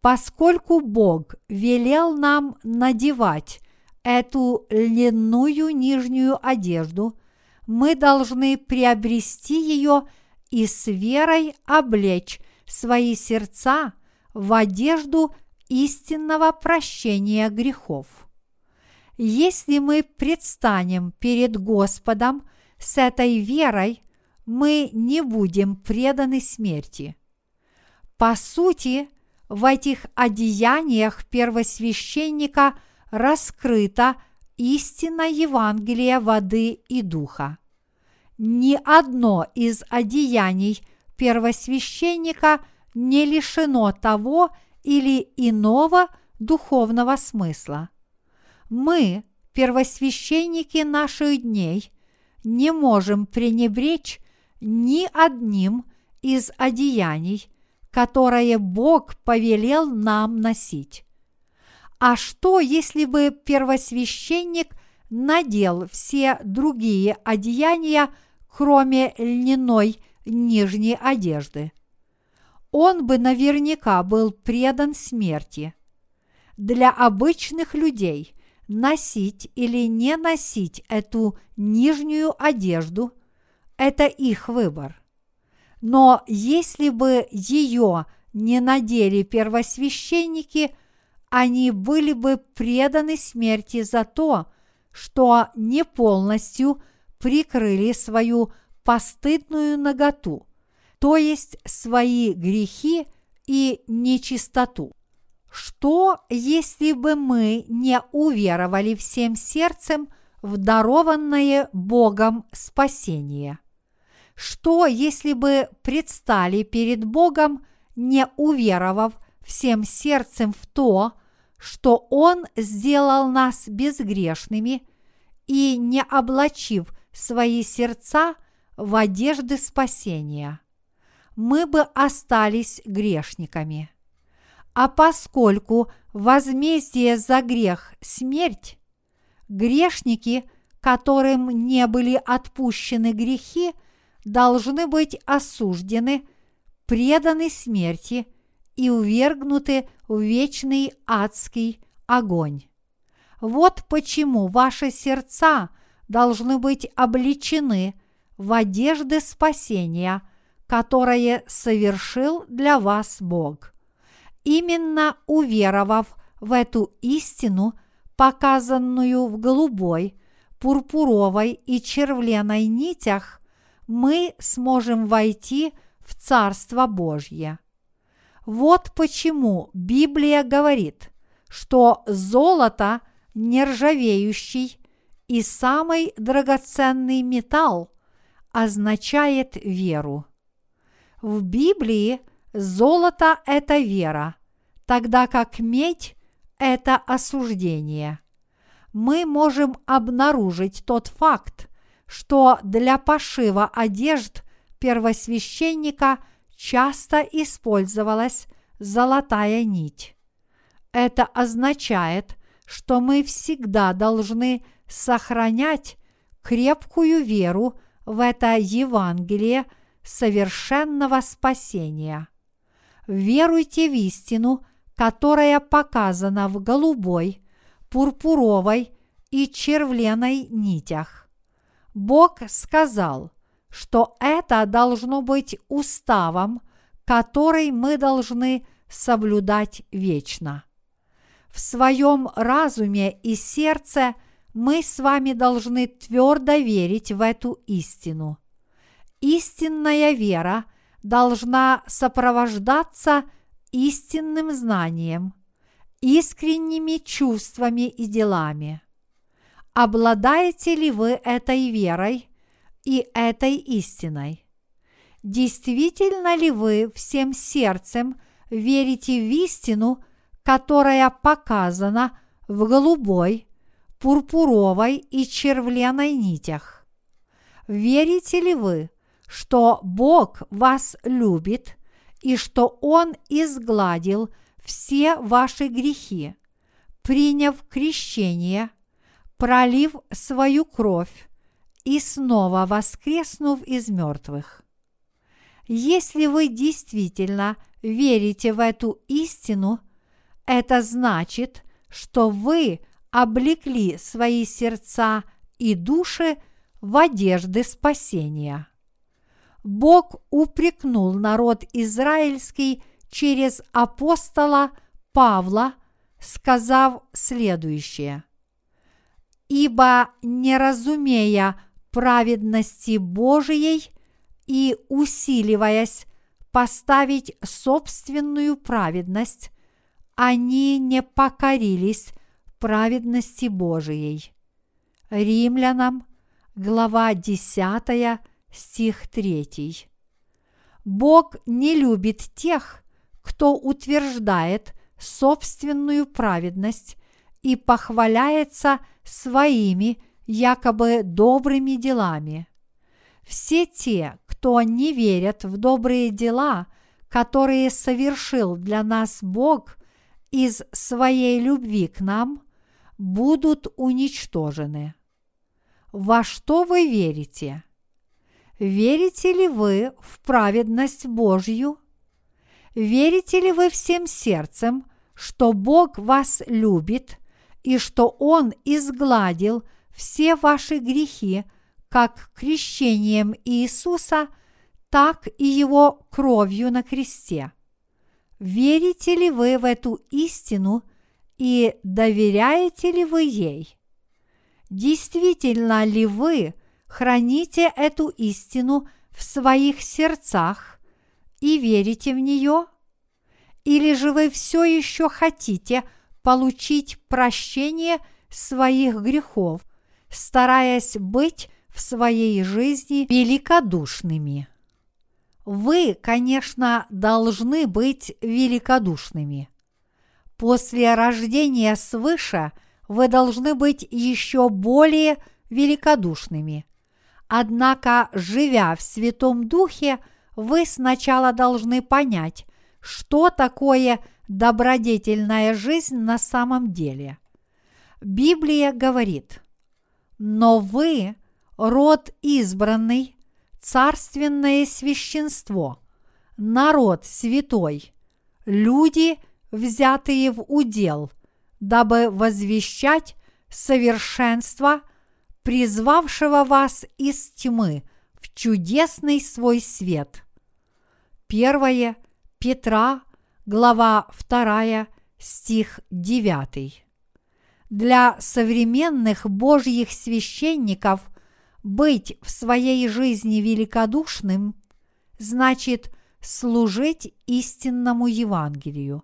Поскольку Бог велел нам надевать эту льняную нижнюю одежду, мы должны приобрести ее – и с верой облечь свои сердца в одежду истинного прощения грехов. Если мы предстанем перед Господом с этой верой, мы не будем преданы смерти. По сути, в этих одеяниях первосвященника раскрыта истина Евангелия воды и духа ни одно из одеяний первосвященника не лишено того или иного духовного смысла. Мы, первосвященники наших дней, не можем пренебречь ни одним из одеяний, которое Бог повелел нам носить. А что, если бы первосвященник надел все другие одеяния кроме льняной нижней одежды. Он бы наверняка был предан смерти. Для обычных людей носить или не носить эту нижнюю одежду – это их выбор. Но если бы ее не надели первосвященники, они были бы преданы смерти за то, что не полностью – прикрыли свою постыдную наготу, то есть свои грехи и нечистоту. Что, если бы мы не уверовали всем сердцем в дарованное Богом спасение? Что, если бы предстали перед Богом, не уверовав всем сердцем в то, что Он сделал нас безгрешными и не облачив свои сердца в одежды спасения, мы бы остались грешниками. А поскольку возмездие за грех – смерть, грешники, которым не были отпущены грехи, должны быть осуждены, преданы смерти и увергнуты в вечный адский огонь. Вот почему ваши сердца – должны быть обличены в одежды спасения, которое совершил для вас Бог. Именно уверовав в эту истину, показанную в голубой, пурпуровой и червленой нитях, мы сможем войти в Царство Божье. Вот почему Библия говорит, что золото нержавеющий и самый драгоценный металл означает веру. В Библии золото – это вера, тогда как медь – это осуждение. Мы можем обнаружить тот факт, что для пошива одежд первосвященника часто использовалась золотая нить. Это означает, что мы всегда должны сохранять крепкую веру в это Евангелие совершенного спасения. Веруйте в истину, которая показана в голубой, пурпуровой и червленой нитях. Бог сказал, что это должно быть уставом, который мы должны соблюдать вечно. В своем разуме и сердце мы с вами должны твердо верить в эту истину. Истинная вера должна сопровождаться истинным знанием, искренними чувствами и делами. Обладаете ли вы этой верой и этой истиной? Действительно ли вы всем сердцем верите в истину, которая показана в голубой, пурпуровой и червленой нитях? Верите ли вы, что Бог вас любит и что Он изгладил все ваши грехи, приняв крещение, пролив свою кровь и снова воскреснув из мертвых? Если вы действительно верите в эту истину, это значит, что вы облекли свои сердца и души в одежды спасения. Бог упрекнул народ израильский через апостола Павла, сказав следующее. «Ибо, не разумея праведности Божией и усиливаясь поставить собственную праведность, они не покорились праведности Божией». Римлянам, глава 10, стих 3. Бог не любит тех, кто утверждает собственную праведность и похваляется своими якобы добрыми делами. Все те, кто не верят в добрые дела, которые совершил для нас Бог из своей любви к нам, будут уничтожены. Во что вы верите? Верите ли вы в праведность Божью? Верите ли вы всем сердцем, что Бог вас любит и что Он изгладил все ваши грехи как крещением Иисуса, так и Его кровью на кресте? Верите ли вы в эту истину и доверяете ли вы ей? Действительно ли вы – храните эту истину в своих сердцах и верите в нее? Или же вы все еще хотите получить прощение своих грехов, стараясь быть в своей жизни великодушными? Вы, конечно, должны быть великодушными. После рождения свыше вы должны быть еще более великодушными – Однако, живя в Святом Духе, вы сначала должны понять, что такое добродетельная жизнь на самом деле. Библия говорит, но вы – род избранный, царственное священство, народ святой, люди, взятые в удел, дабы возвещать совершенство – призвавшего вас из тьмы в чудесный свой свет. Первое Петра, глава 2, стих 9. Для современных Божьих священников быть в своей жизни великодушным значит служить истинному Евангелию.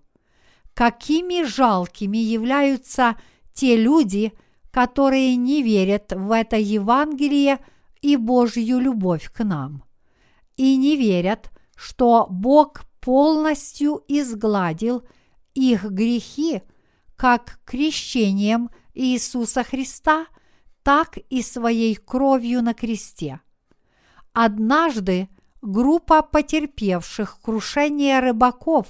Какими жалкими являются те люди, которые не верят в это Евангелие и Божью любовь к нам, и не верят, что Бог полностью изгладил их грехи как крещением Иисуса Христа, так и своей кровью на кресте. Однажды группа потерпевших крушение рыбаков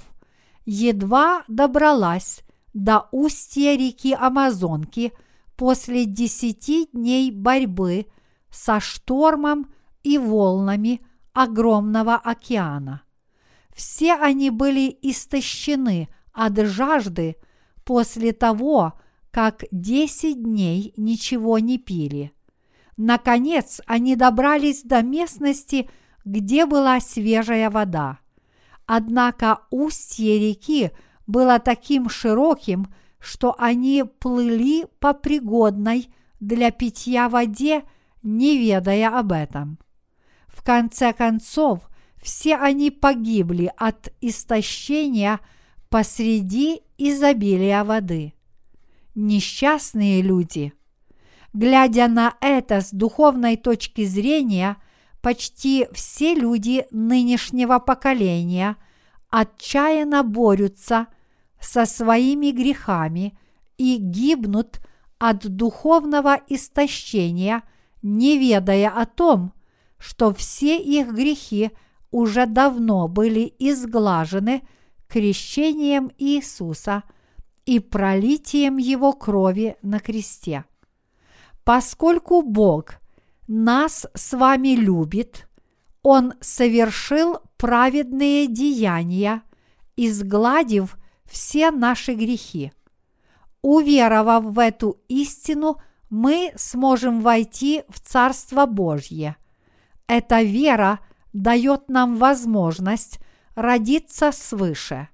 едва добралась до устья реки Амазонки – после десяти дней борьбы со штормом и волнами огромного океана. Все они были истощены от жажды после того, как десять дней ничего не пили. Наконец они добрались до местности, где была свежая вода. Однако устье реки было таким широким, что они плыли по пригодной для питья воде, не ведая об этом. В конце концов, все они погибли от истощения посреди изобилия воды. Несчастные люди. Глядя на это с духовной точки зрения, почти все люди нынешнего поколения отчаянно борются со своими грехами и гибнут от духовного истощения, не ведая о том, что все их грехи уже давно были изглажены крещением Иисуса и пролитием Его крови на кресте. Поскольку Бог нас с вами любит, Он совершил праведные деяния, изгладив все наши грехи. Уверовав в эту истину, мы сможем войти в Царство Божье. Эта вера дает нам возможность родиться свыше.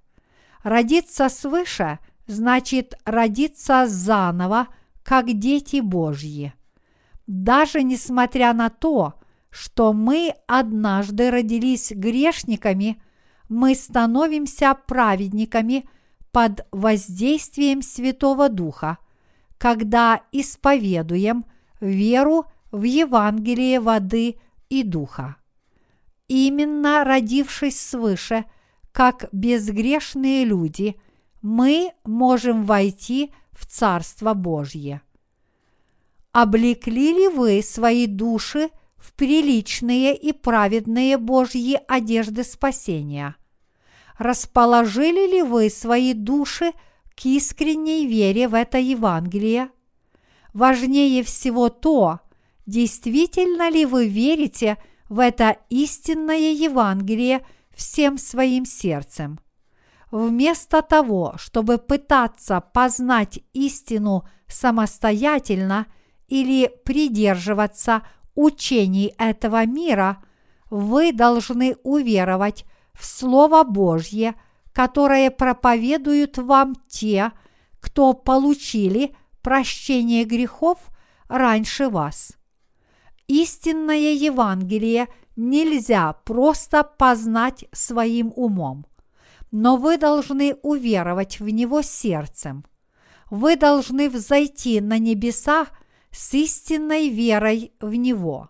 Родиться свыше значит родиться заново, как дети Божьи. Даже несмотря на то, что мы однажды родились грешниками, мы становимся праведниками под воздействием Святого Духа, когда исповедуем веру в Евангелие воды и духа. Именно родившись свыше, как безгрешные люди, мы можем войти в Царство Божье. Облекли ли вы свои души в приличные и праведные Божьи одежды спасения? Расположили ли вы свои души к искренней вере в это Евангелие? Важнее всего то, действительно ли вы верите в это истинное Евангелие всем своим сердцем. Вместо того, чтобы пытаться познать истину самостоятельно или придерживаться учений этого мира, вы должны уверовать в Слово Божье, которое проповедуют вам те, кто получили прощение грехов раньше вас. Истинное Евангелие нельзя просто познать своим умом, но вы должны уверовать в него сердцем. Вы должны взойти на небеса с истинной верой в него.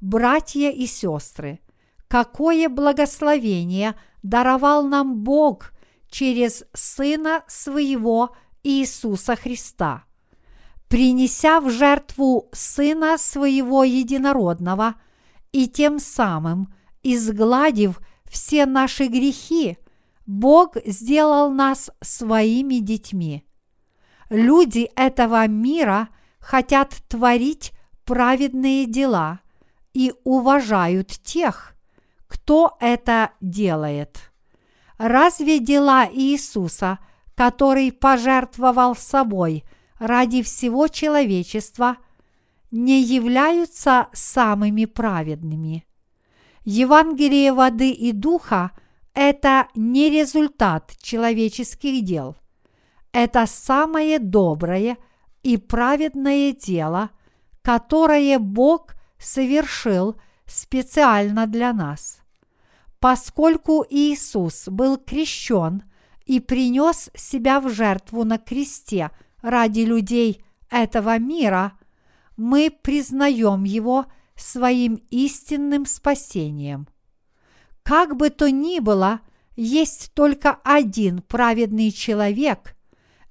Братья и сестры, какое благословение даровал нам Бог через Сына Своего Иисуса Христа – принеся в жертву Сына Своего Единородного и тем самым изгладив все наши грехи, Бог сделал нас своими детьми. Люди этого мира хотят творить праведные дела и уважают тех, кто это делает. Разве дела Иисуса, который пожертвовал собой – ради всего человечества не являются самыми праведными. Евангелие воды и духа – это не результат человеческих дел. Это самое доброе и праведное дело, которое Бог совершил специально для нас. Поскольку Иисус был крещен и принес себя в жертву на кресте – ради людей этого мира, мы признаем Его своим истинным спасением. Как бы то ни было, есть только один праведный человек,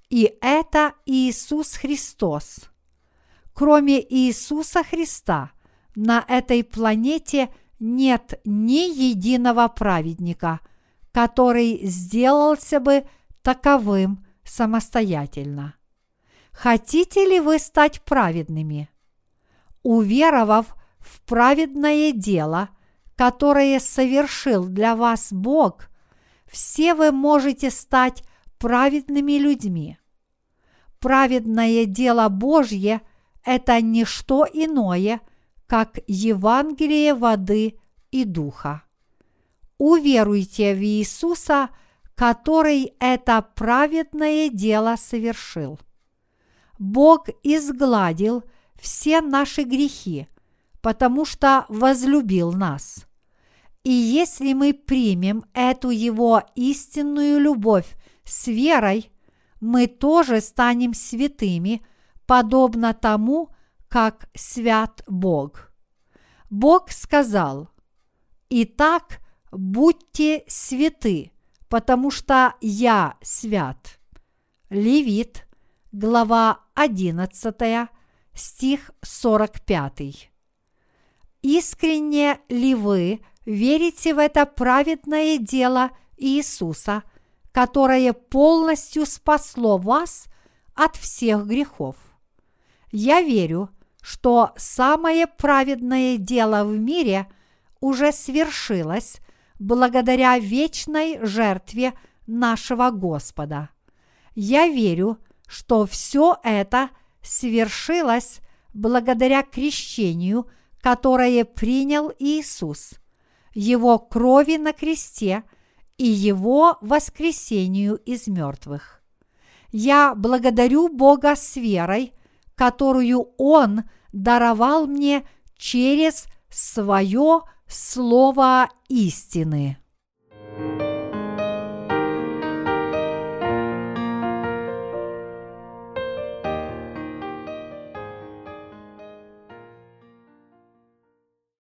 и это Иисус Христос. Кроме Иисуса Христа на этой планете нет ни единого праведника, который сделался бы таковым самостоятельно. Хотите ли вы стать праведными? Уверовав в праведное дело, которое совершил для вас Бог, все вы можете стать праведными людьми. Праведное дело Божье – это не что иное, как Евангелие воды и духа. Уверуйте в Иисуса, который это праведное дело совершил. Бог изгладил все наши грехи, потому что возлюбил нас. И если мы примем эту Его истинную любовь с верой, мы тоже станем святыми, подобно тому, как свят Бог. Бог сказал, «Итак, будьте святы, потому что я свят». Левит, глава 11, стих 45. Искренне ли вы верите в это праведное дело Иисуса, которое полностью спасло вас от всех грехов? Я верю, что самое праведное дело в мире уже свершилось благодаря вечной жертве нашего Господа. Я верю, что все это свершилось благодаря крещению, которое принял Иисус, Его крови на кресте и Его воскресению из мертвых. Я благодарю Бога с верой, которую Он даровал мне через свое слово истины. thank you